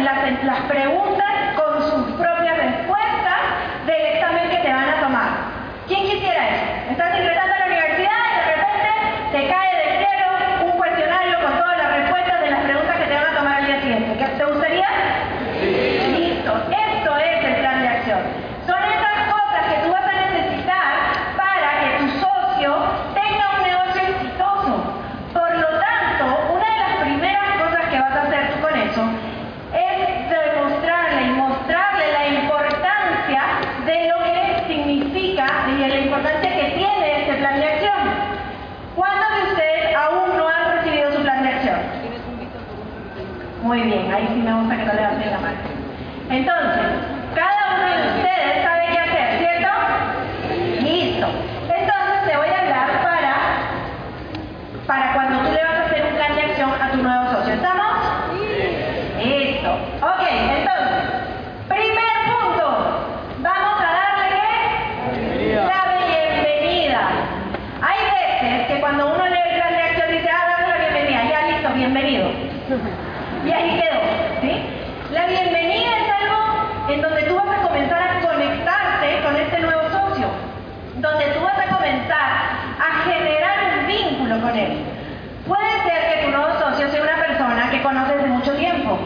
las, las preguntas con sus propias respuestas del examen que te van a tomar. ¿Quién quisiera eso? Estás ingresando a la universidad y de repente te cae del cielo un cuestionario con todas las respuestas de las preguntas que te van a tomar al día siguiente. ¿Qué- ¿Te gustaría? Listo, esto es el plan de acción. Son esas cosas que tú vas a necesitar para que tu socio tenga un negocio exitoso. Por lo tanto, una de las primeras cosas que vas a hacer tú con eso es demostrarle y mostrarle la importancia de lo que significa y de la importancia que tiene este plan de acción. ¿Cuántos de ustedes aún no han recibido su plan de acción? Muy bien, ahí sí me gusta que no levanten la mano. Entonces, cada uno de ustedes sabe qué hacer, ¿cierto? Listo. Entonces te voy a hablar para, para cuando tú le vas a hacer un plan de acción a tu nuevo socio. ¿Estamos? Listo. Ok, entonces, primer punto. Vamos a darle ¿qué? La bienvenida. Hay veces que cuando uno lee el plan de acción dice, ah, dame la bienvenida, ya listo, bienvenido. Y ahí quedó, ¿sí? La bienvenida es algo en donde tú vas a comenzar a conectarte con este nuevo socio, donde tú vas a comenzar a generar un vínculo con él. Puede ser que tu nuevo socio sea una persona que conoces de mucho tiempo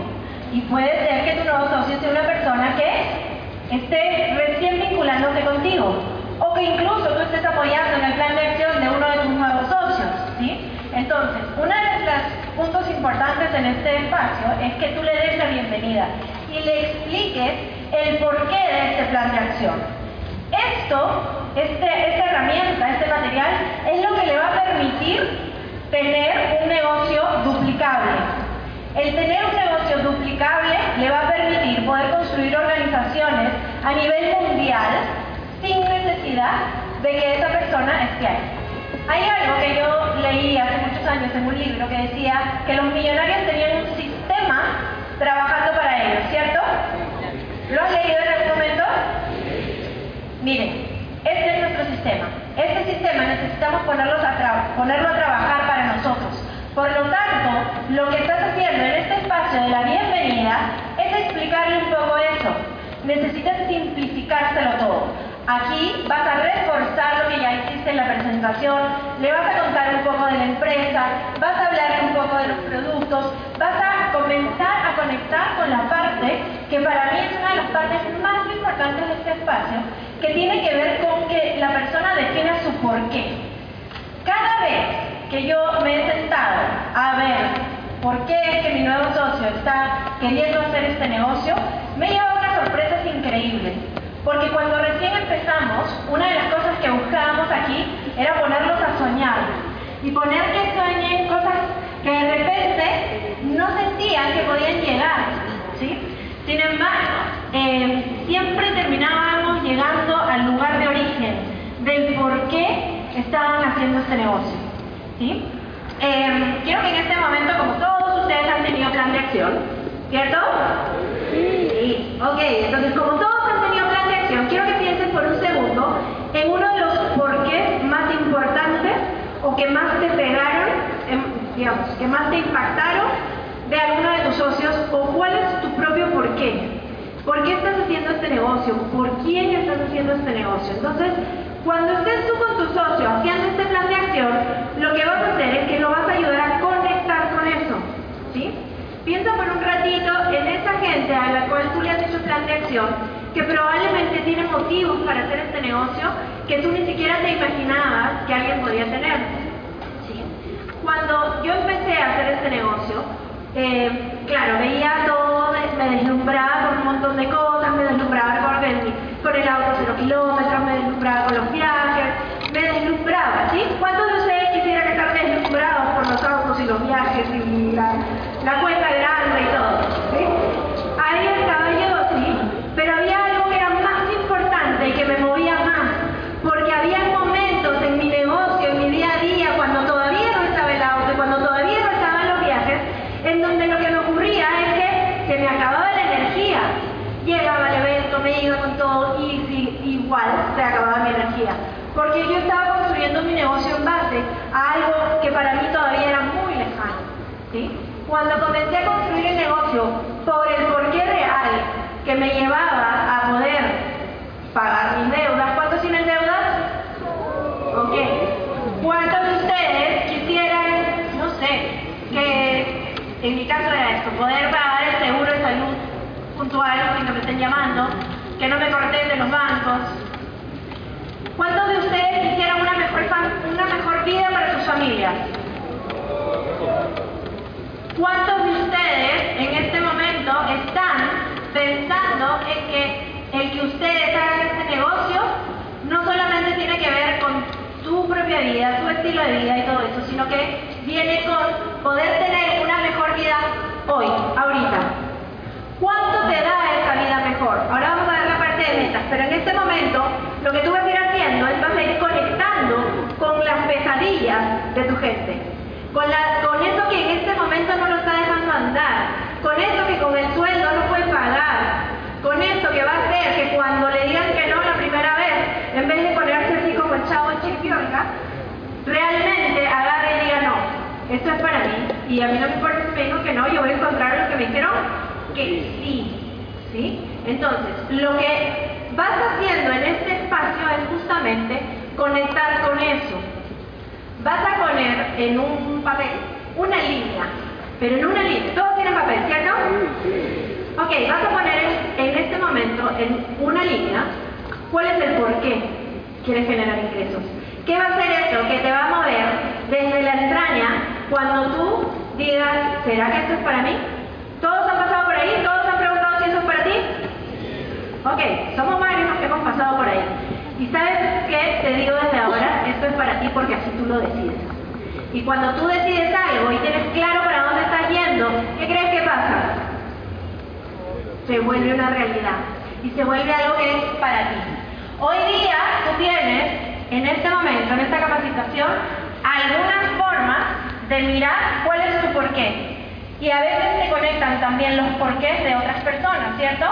y puede ser que tu nuevo socio sea una persona que esté recién vinculándose contigo o que incluso tú estés apoyando en el plan de acción de uno de tus nuevos socios, ¿sí? Entonces, uno de los puntos importantes en este espacio es que tú le des la bienvenida y le expliques el porqué de este plan de acción. Esto, este, esta herramienta, este material, es lo que le va a permitir tener un negocio duplicable. El tener un negocio duplicable le va a permitir poder construir organizaciones a nivel mundial sin necesidad de que esa persona esté ahí. Hay algo que yo leí hace muchos años en un libro que decía que los millonarios tenían un sistema trabajando para ellos, ¿cierto? ¿Lo has leído en algún momento? Miren, este es nuestro sistema. Este sistema necesitamos ponerlos a ponerlo a trabajar para nosotros. Por lo tanto, lo que estás haciendo en este espacio de la bienvenida es explicarle un poco eso. Necesitas simplificárselo todo. Aquí vas a reforzar lo que ya hiciste en la presentación, le vas a contar un poco de la empresa, vas a hablar un poco de los productos, vas a comenzar a conectar con la parte que para mí es una de las partes más importantes de este espacio, que tiene que ver con que la persona defina su porqué. Cada vez que yo me he sentado a ver por qué es que mi nuevo socio está queriendo hacer este negocio, me he llevado unas sorpresas increíbles. Porque cuando recién empezamos, una de las cosas que buscábamos aquí era ponerlos a soñar. Y poner que sueñen cosas que de repente no sentían que podían llegar. ¿sí? Sin embargo, eh, siempre terminábamos llegando al lugar de origen, del por qué estaban haciendo este negocio. ¿sí? Eh, quiero que en este momento, como todos ustedes han tenido plan de acción, ¿cierto? Sí. Ok, entonces como todos han tenido plan de acción, quiero que piensen por un segundo en uno de los porqués más importantes o que más te pegaron, digamos, que más te impactaron de alguno de tus socios o cuál es tu propio porqué. ¿Por qué estás haciendo este negocio? ¿Por quién estás haciendo este negocio? Entonces, cuando estés tú con tu socio haciendo este plan de acción, lo que vas a hacer es que lo vas a ayudar a conectar con eso. ¿sí? Piensa por un ratito en esa gente a la cual tú le has hecho plan de acción, que probablemente tiene motivos para hacer este negocio que tú ni siquiera te imaginabas que alguien podía tener. Cuando yo empecé a hacer este negocio, eh, claro, veía todo, me deslumbraba con un montón de cosas, me deslumbraba con el, con el auto cero kilómetros, me deslumbraba con los viajes, me deslumbraba, ¿sí? ¿Cuántos de ustedes quisieran estar deslumbrados por los autos y los viajes y la, la cuenta grande y todo? ¿sí? Ahí estaba yo, sí, pero había algo que era más importante y que me movía más, porque había momentos en mi negocio, en mi día a día, cuando todavía no estaba el auto y cuando todavía no estaban los viajes, en donde lo que me ocurría es que se me acababa la energía. Llegaba al evento, me iba con todo y si- igual se acababa mi energía. Porque yo estaba construyendo mi negocio en base a algo que para mí todavía era muy lejano. ¿sí? Cuando comencé a construir el negocio por el porqué real que me llevaba a poder pagar mis deudas, ¿cuántos tienen deudas? Ok. ¿Cuántos de ustedes quisieran, no sé, que en mi caso era esto, poder pagar el seguro de salud puntual sin que me estén llamando, que no me corten de los bancos? ¿Cuántos de ustedes quisieran una mejor, fam- una mejor vida para sus familias? ¿Cuántos de ustedes en este momento están pensando en que el que ustedes hagan este negocio no solamente tiene que ver con tu propia vida, tu estilo de vida y todo eso, sino que viene con poder tener una mejor vida hoy, ahorita? ¿Cuánto te da esa vida mejor? Ahora vamos a ver la parte de metas, pero en este momento lo que tú vas a ir haciendo es vas a ir conectando con las pesadillas de tu gente, con, la- con eso que en este momento no lo está dejando andar, con eso que con el sueldo no puede pagar, con eso que va a hacer que cuando le digan que no la primera vez, en vez de ponerse así como el chavo en chiripiorca, realmente agarre y diga no, esto es para mí y a mí no me importa si me dijo que no, yo voy a encontrar lo que me dijeron que sí, ¿sí? Entonces, lo que vas haciendo en este espacio es justamente conectar con eso. Vas a poner en un papel una línea, pero en una línea, todos tienen papel, ¿cierto? Ok, vas a poner en, en este momento en una línea cuál es el por qué quieres generar ingresos. ¿Qué va a hacer esto? Que te va a mover desde la entraña cuando tú digas, ¿será que esto es para mí? ¿Todos han pasado por ahí? ¿Todos han preguntado si eso es para ti? Ok, somos varios los que hemos pasado por ahí. Y sabes qué? Te digo desde ahora, esto es para ti porque así tú lo decides. Y cuando tú decides algo y tienes claro para dónde estás yendo, ¿qué crees que pasa? Se vuelve una realidad y se vuelve algo que es para ti. Hoy día tú tienes, en este momento, en esta capacitación, algunas formas de mirar cuál es tu porqué. Y a veces se conectan también los porqués de otras personas, ¿cierto?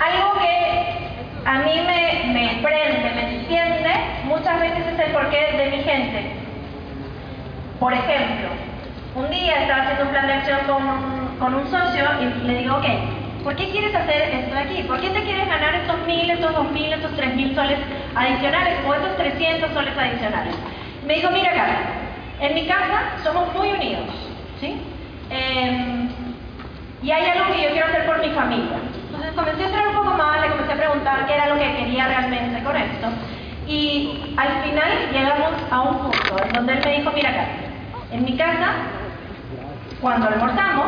Algo que a mí me, me prende, me enciende, muchas veces es el porqué de mi gente. Por ejemplo, un día estaba haciendo un plan de acción con con un socio y le digo, ok, ¿por qué quieres hacer esto de aquí? ¿Por qué te quieres ganar estos mil, estos dos mil, estos tres mil soles adicionales o estos 300 soles adicionales? Me dijo, mira Carla, en mi casa somos muy unidos, ¿sí? Em, y hay algo que yo quiero hacer por mi familia. Entonces comencé a entrar un poco más, le comencé a preguntar qué era lo que quería realmente con esto. Y al final llegamos a un punto en donde él me dijo, mira Carla, en mi casa, cuando almorzamos,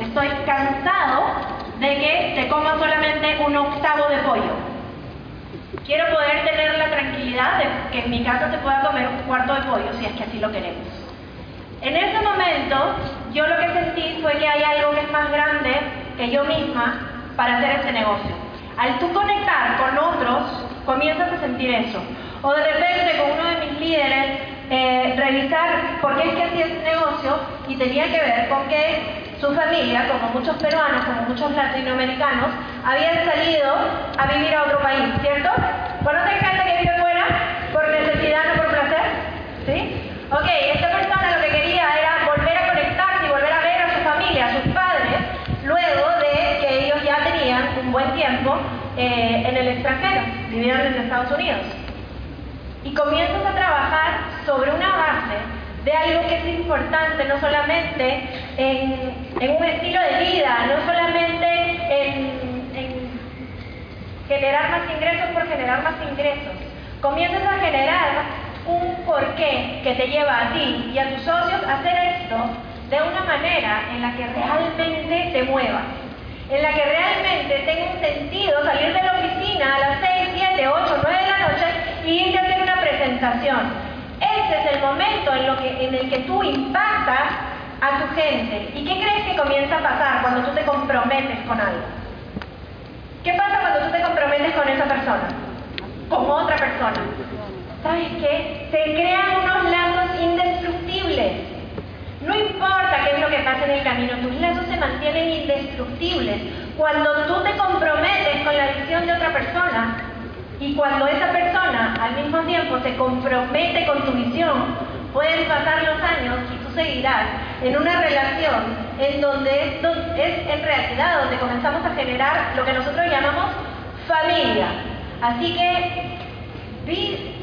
estoy cansado de que te comas solamente un octavo de pollo. Quiero poder tener la tranquilidad de que en mi casa se pueda comer un cuarto de pollo, si es que así lo queremos. En ese momento, yo lo que sentí fue que hay algo que es más grande que yo misma para hacer este negocio. Al tú conectar con otros, comienzas a sentir eso. O de repente con uno de mis líderes, eh, revisar por qué es que hacía este negocio y tenía que ver con que su familia, como muchos peruanos, como muchos latinoamericanos, habían salido a vivir a otro país, ¿cierto? ¿Conocen gente que vive fuera por necesidad, no por placer? ¿Sí? Ok, esta persona lo que quería era volver a conectarse y volver a ver a su familia, a sus padres, luego de que ellos ya tenían un buen tiempo eh, en el extranjero, vivían en Estados Unidos. Y comienzas a trabajar sobre una base de algo que es importante no solamente en en un estilo de vida, no solamente en, en generar más ingresos por generar más ingresos. Comienzas a generar un porqué que te lleva a ti y a tus socios a hacer esto de una manera en la que realmente te muevas, en la que realmente tenga un sentido salir de la oficina a las 6, 7, 8, 9 de la noche y irte a hacer una presentación. Este es el momento en, lo que, en el que tú impactas a tu gente. ¿Y qué crees que comienza a pasar cuando tú te comprometes con algo? ¿Qué pasa cuando tú te comprometes con esa persona? Con otra persona. ¿Sabes qué? Se crean unos lazos indestructibles. No importa qué es lo que pase en el camino, tus lazos se mantienen indestructibles. Cuando tú te comprometes con la visión de otra persona y cuando esa persona al mismo tiempo se compromete con tu visión, pueden pasar los años y tú seguirás en una relación en donde es, es en realidad donde comenzamos a generar lo que nosotros llamamos familia. Así que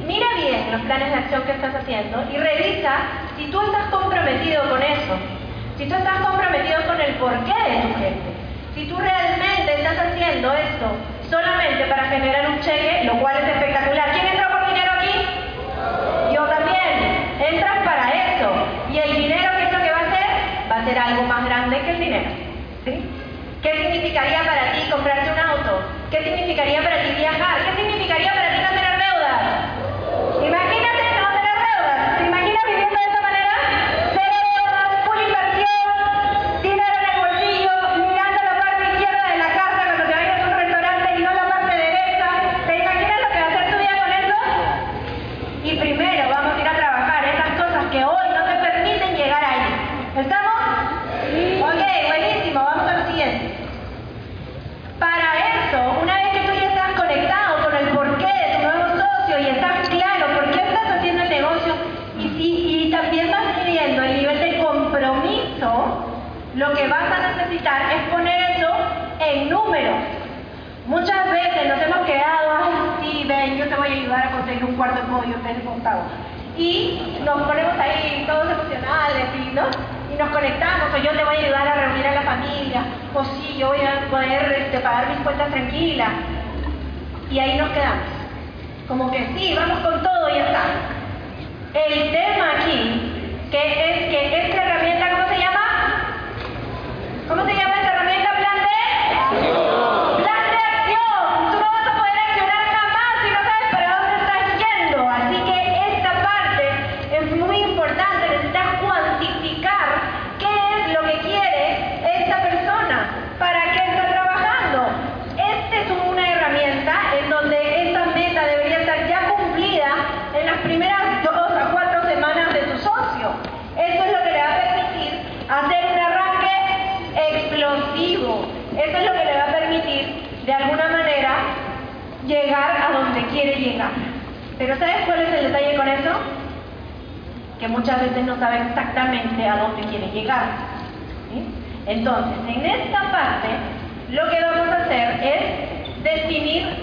mira bien los planes de acción que estás haciendo y revisa si tú estás comprometido con eso, si tú estás comprometido con el porqué de tu gente, si tú realmente estás haciendo esto solamente para generar un cheque, lo cual es espectacular. ¿Quién entra por dinero aquí? Yo también. Entras para eso. Y el dinero, ¿qué es lo que va a hacer? Va a ser algo dinero. ¿Sí? ¿Qué significaría para ti comprarte un auto? ¿Qué significaría para ti viajar? ¿Qué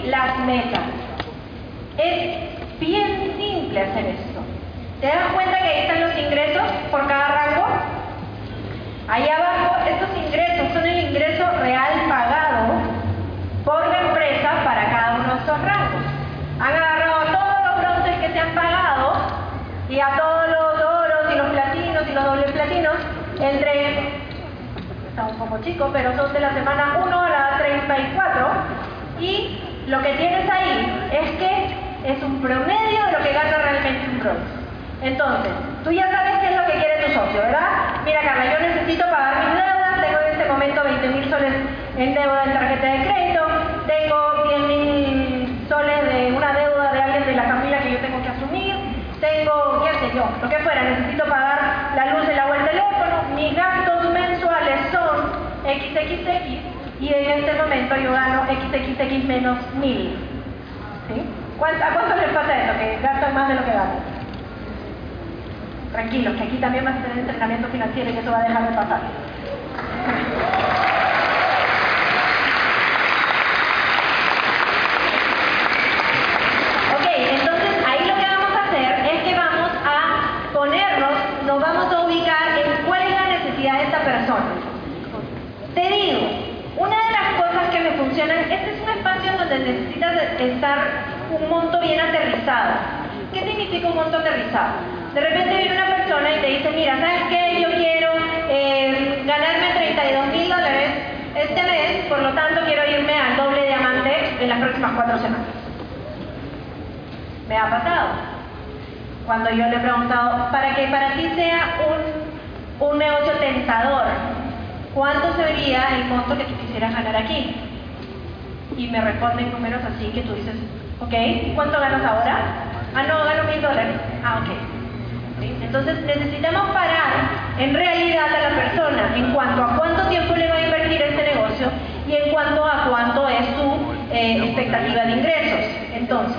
las metas. Es bien simple hacer esto. ¿Te das cuenta que ahí están los ingresos por cada rango? Ahí abajo, estos ingresos son el ingreso real pagado por la empresa para cada uno de estos rangos. Han agarrado todos los bronces que se han pagado y a todos los oros y los platinos y los dobles platinos entre, está un poco chico, pero son de la semana 1 a la 34 y lo que tienes ahí es que es un promedio de lo que gana realmente un bronce. Entonces, tú ya sabes qué es lo que quiere tu socio, ¿verdad? Mira, Carla, yo necesito pagar mis deudas, tengo en este momento 20 mil soles en deuda en tarjeta de crédito, tengo 10 mil soles de una deuda de alguien de la familia que yo tengo que asumir, tengo, qué sé yo, lo que fuera, necesito pagar la luz, el agua, el teléfono, mis gastos mensuales son XXX y en este momento yo gano XXX menos 1000. ¿Sí? ¿A cuánto les pasa eso? Que gastan más de lo que ganan. Tranquilos, que aquí también vas a tener entrenamiento financiero y eso va a dejar de pasar. Ok, entonces ahí lo que vamos a hacer es que vamos a ponernos, nos vamos a ubicar en cuál es la necesidad de esta persona. mencionan, este es un espacio donde necesitas un monto bien aterrizado. ¿Qué significa un monto aterrizado? De repente viene una persona y te dice, mira, ¿sabes qué? Yo quiero eh, ganarme 32 mil dólares este mes, por lo tanto quiero irme al doble diamante en las próximas cuatro semanas. Me ha pasado. Cuando yo le he preguntado, para que para ti sea un, un negocio tentador, ¿cuánto sería el monto que tú quisieras ganar aquí? Y me responden números así que tú dices, ok, ¿cuánto ganas ahora? Ah, no, gano mil dólares. Ah, ok. Entonces necesitamos parar en realidad a la persona en cuanto a cuánto tiempo le va a invertir este negocio y en cuanto a cuánto es su eh, expectativa de ingresos. Entonces,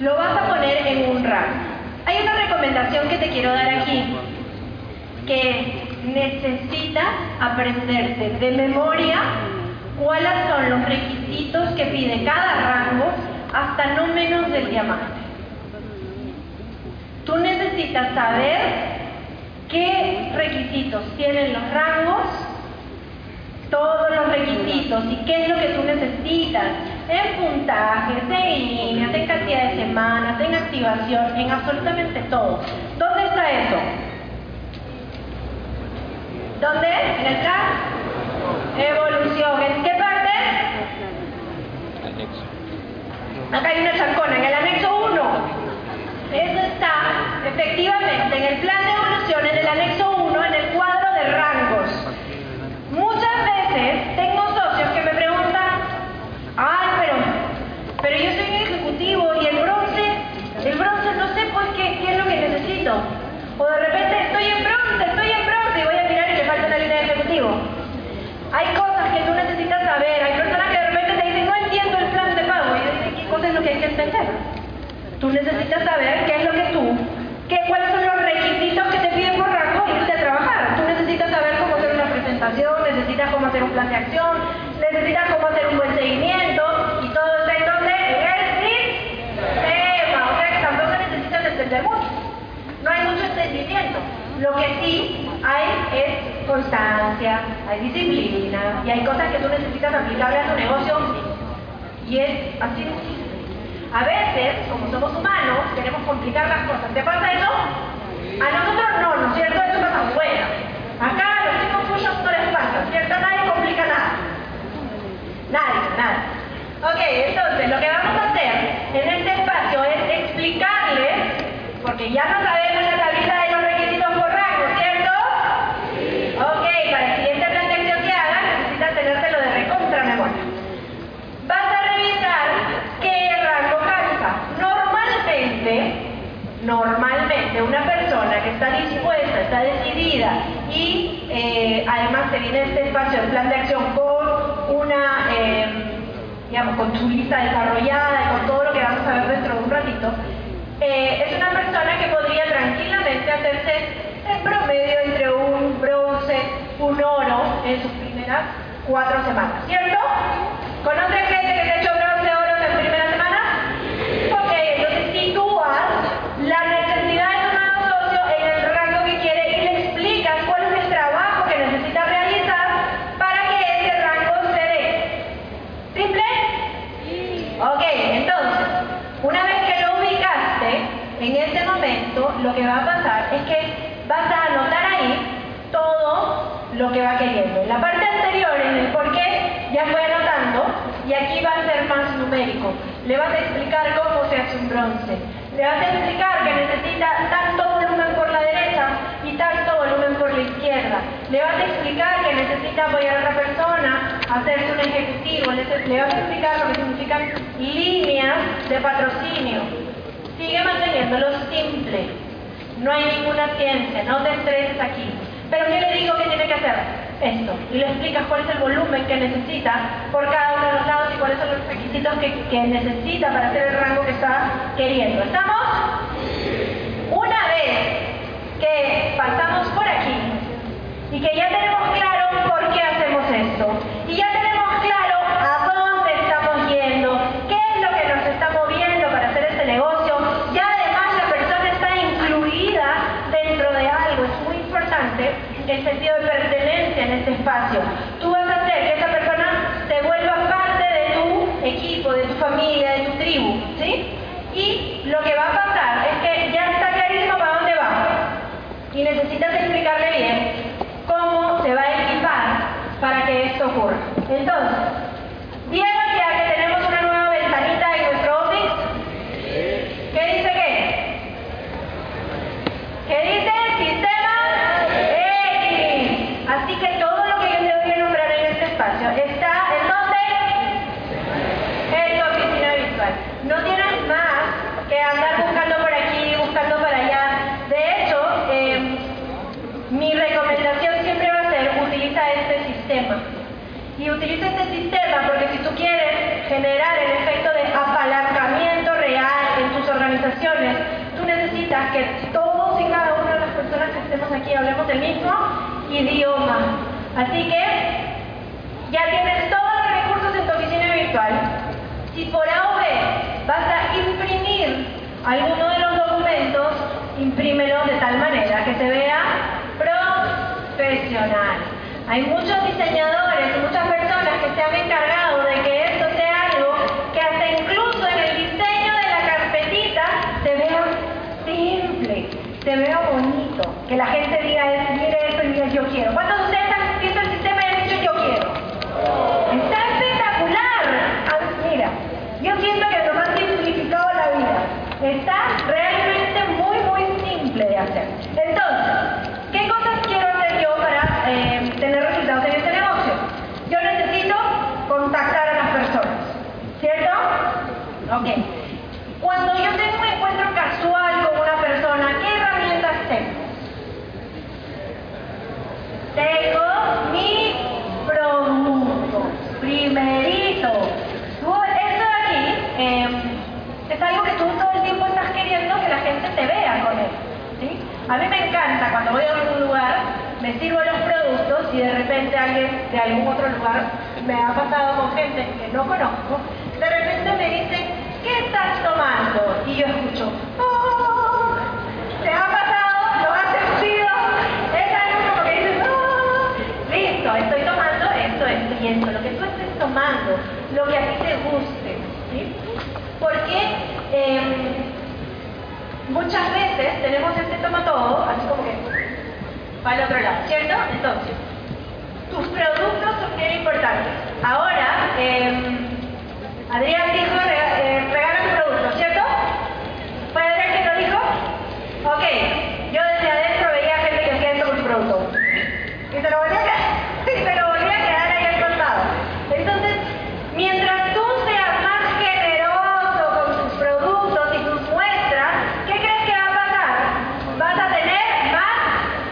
lo vas a poner en un rango. Hay una recomendación que te quiero dar aquí, que necesitas aprenderte de memoria cuáles son los requisitos que pide cada rango hasta no menos del diamante. Tú necesitas saber qué requisitos tienen los rangos, todos los requisitos y qué es lo que tú necesitas en puntajes, en líneas, en cantidad de semanas, en activación, en absolutamente todo. ¿Dónde está eso? ¿Dónde? ¿En el plan? Evolución. ¿En qué parte? Acá hay una chancona, en el anexo 1. Eso está efectivamente en el plan de evolución, en el anexo 1, en el cuadro de rangos. Muchas veces tengo socios que me preguntan, ay, pero, pero yo soy ejecutivo y el bronce, el bronce no sé pues qué, qué es lo que necesito. O de repente estoy en bronce, estoy en bronce y voy a mirar y me falta una línea de ejecutivo. Hay cosas que tú necesitas saber, hay personas que de repente te dicen, no entiendo el plan de pago. Y yo digo, ¿qué cosa es lo que hay que entender? Tú necesitas saber qué es lo que tú, qué, cuáles son los requisitos que te piden por rango y irte a trabajar. Tú necesitas saber cómo hacer una presentación, necesitas cómo hacer un plan de acción, necesitas cómo hacer un buen seguimiento y todo está entonces en el sistema. O sea tampoco necesitas entender mucho. No hay mucho entendimiento. Lo que sí hay es constancia, hay disciplina y hay cosas que tú necesitas aplicarle a tu negocio y es así. A veces, como somos humanos, queremos complicar las cosas. ¿Te pasa eso? A nosotros no, ¿no es cierto? Eso pasa afuera. Acá los chicos suyos no les pasa, ¿cierto? Nadie complica nada. Nadie, nada. Ok, entonces lo que vamos a hacer en este espacio es explicarles, porque ya no sabemos la tablita de los requisitos por rango, ¿cierto? Ok, para el siguiente plan de acción que hagan necesitas tenértelo de recontra memoria. Vas a revisar qué rango calza. Normalmente, normalmente una persona que está dispuesta, está decidida y eh, además te viene este espacio, el plan de acción con una, eh, digamos, con su desarrollada y con todo lo que vamos a ver dentro de un ratito, eh, es una persona que podría tranquilamente hacerse en promedio entre un bronce, un oro en sus primeras cuatro semanas, ¿cierto? ¿Conoce gente que se ha hecho bronce, oro en las primeras semanas? Ok, entonces sitúas la necesidad de tu nuevo socio en el rango que quiere y le explicas cuál es el trabajo que necesita realizar para que ese rango se dé. ¿Simple? Ok, entonces, una vez que lo ubicaste, en ese momento lo que va a pasar es que vas a anotar ahí todo lo que va queriendo. En la parte anterior, en el por qué, ya fue anotando y aquí va a ser más numérico. Le vas a explicar cómo se hace un bronce. Le vas a explicar que necesita tanto volumen por la derecha y tanto volumen por la izquierda. Le vas a explicar que necesita apoyar a otra persona, hacerse un ejecutivo. Le, vas a explicar lo que significan líneas de patrocinio. Sigue manteniéndolo simple. No hay ninguna ciencia, no te estreses aquí. Pero ¿qué le digo que tiene que hacer? Esto. Y le explicas cuál es el volumen que necesita por cada uno de los lados y cuáles son los requisitos que, que necesita para hacer el rango que está queriendo. ¿Estamos? Una vez que pasamos por aquí y que ya tenemos claro por qué hacemos esto espacio. Tú vas a hacer que esa persona se vuelva parte de tu equipo, de tu familia, de tu tribu, ¿sí? Y lo que va a pasar es que ya está clarísimo para dónde va. Y necesitas explicarle bien cómo se va a equipar para que esto ocurra. Entonces, mi recomendación siempre va a ser utiliza este sistema. Y utiliza este sistema porque si tú quieres generar el efecto de apalancamiento real en tus organizaciones, tú necesitas que todos y cada una de las personas que estemos aquí hablemos el mismo idioma. Así que ya tienes todos los recursos en tu oficina virtual. Si por A o B vas a imprimir alguno de los documentos, imprímelo de tal manera que se vea Hay muchos diseñadores y muchas personas que se han encargado de que esto sea algo que hasta incluso en el diseño de la carpetita se vea simple, se vea bonito, que la gente diga, mire esto y diga yo quiero. ¿Cuántos de ustedes han visto el sistema y han dicho yo quiero? Está espectacular. Ah, mira, yo siento que nos han simplificado la vida. Está realmente muy, muy simple de hacer. Entonces, ¿qué cosas quiero hacer yo para eh, tener resultados en este negocio? Yo necesito contactar a las personas, ¿cierto? Ok. Cuando yo tengo un encuentro casual con una persona, ¿qué herramientas tengo? Tengo mi producto. Primerito. Tú, esto de aquí eh, es algo que tú todo el tiempo estás queriendo que la gente te vea con él. ¿sí? A mí me encanta cuando voy a algún lugar, me sirvo los productos y de repente alguien de algún otro lugar me ha pasado con gente que no conozco, de repente me dicen, ¿qué estás tomando? Y yo escucho, "Oh". ¿te ha pasado? ¿Lo has sentido? Es algo como que dices, "Oh". listo, estoy tomando esto, esto y lo que tú estés tomando, lo que a ti te guste. ¿sí? Porque em, muchas veces tenemos este toma todo, así como que para el otro lado, ¿cierto? Entonces, tus productos son bien importantes. Ahora, em, Adrián dijo, eh, regala tu producto, ¿cierto? ¿Fue Adrián quien lo dijo? Ok, yo desde adentro veía gente que hacía esto con su producto. Y se lo volvía a quedar, y se lo volvía a quedar ahí al costado. Entonces, mientras tú seas más generoso con tus productos y tus muestras, ¿qué crees que va a pasar? Vas a tener más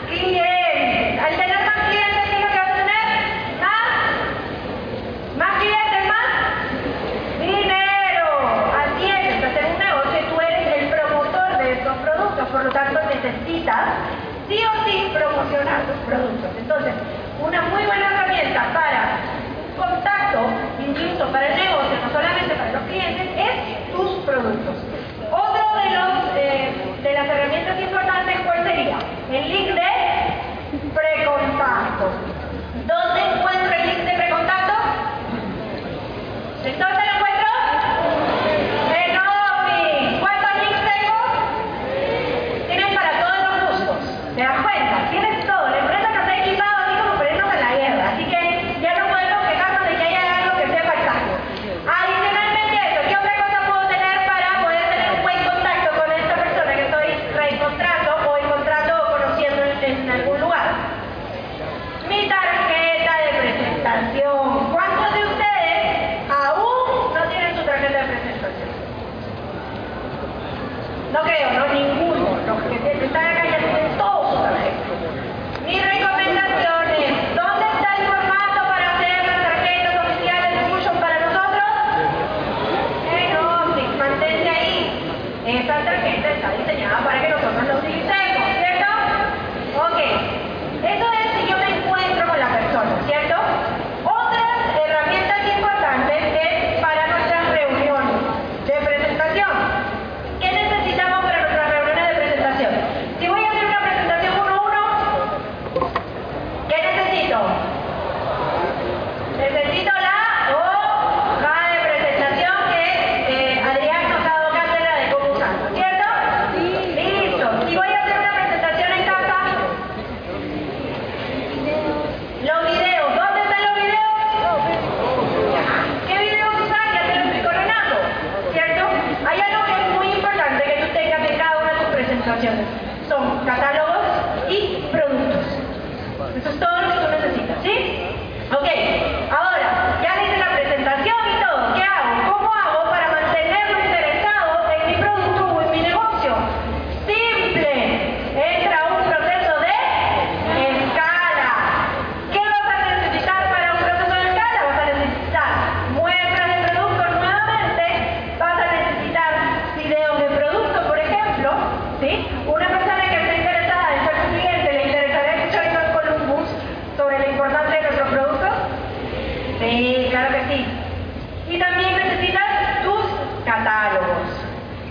clientes. Al tener más clientes, ¿qué es lo que vas a tener? Más, más clientes, más dinero. Así es, estás en un negocio y tú eres el promotor de estos productos, por lo tanto necesitas sí o sí promocionar tus productos. Entonces, una muy buena herramienta para contacto, incluso para el negocio, no solamente para los clientes, es tus productos. Otro de los eh, de las herramientas importantes, ¿cuál sería? El link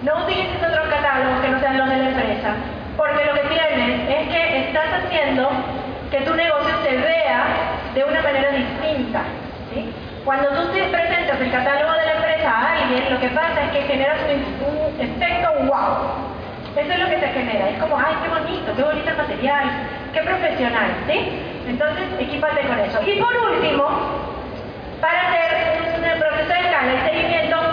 No utilices otros catálogos que no sean los de la empresa, porque lo que tienes es que estás haciendo que tu negocio se vea de una manera distinta. ¿sí? Cuando tú te presentas el catálogo de la empresa a alguien, lo que pasa es que generas un, un efecto wow. Eso es lo que se genera. Es como, ay, qué bonito, qué bonito el material, qué profesional, ¿sí? Entonces, equípate con eso. Y por último, para hacer un proceso de escala y seguimiento,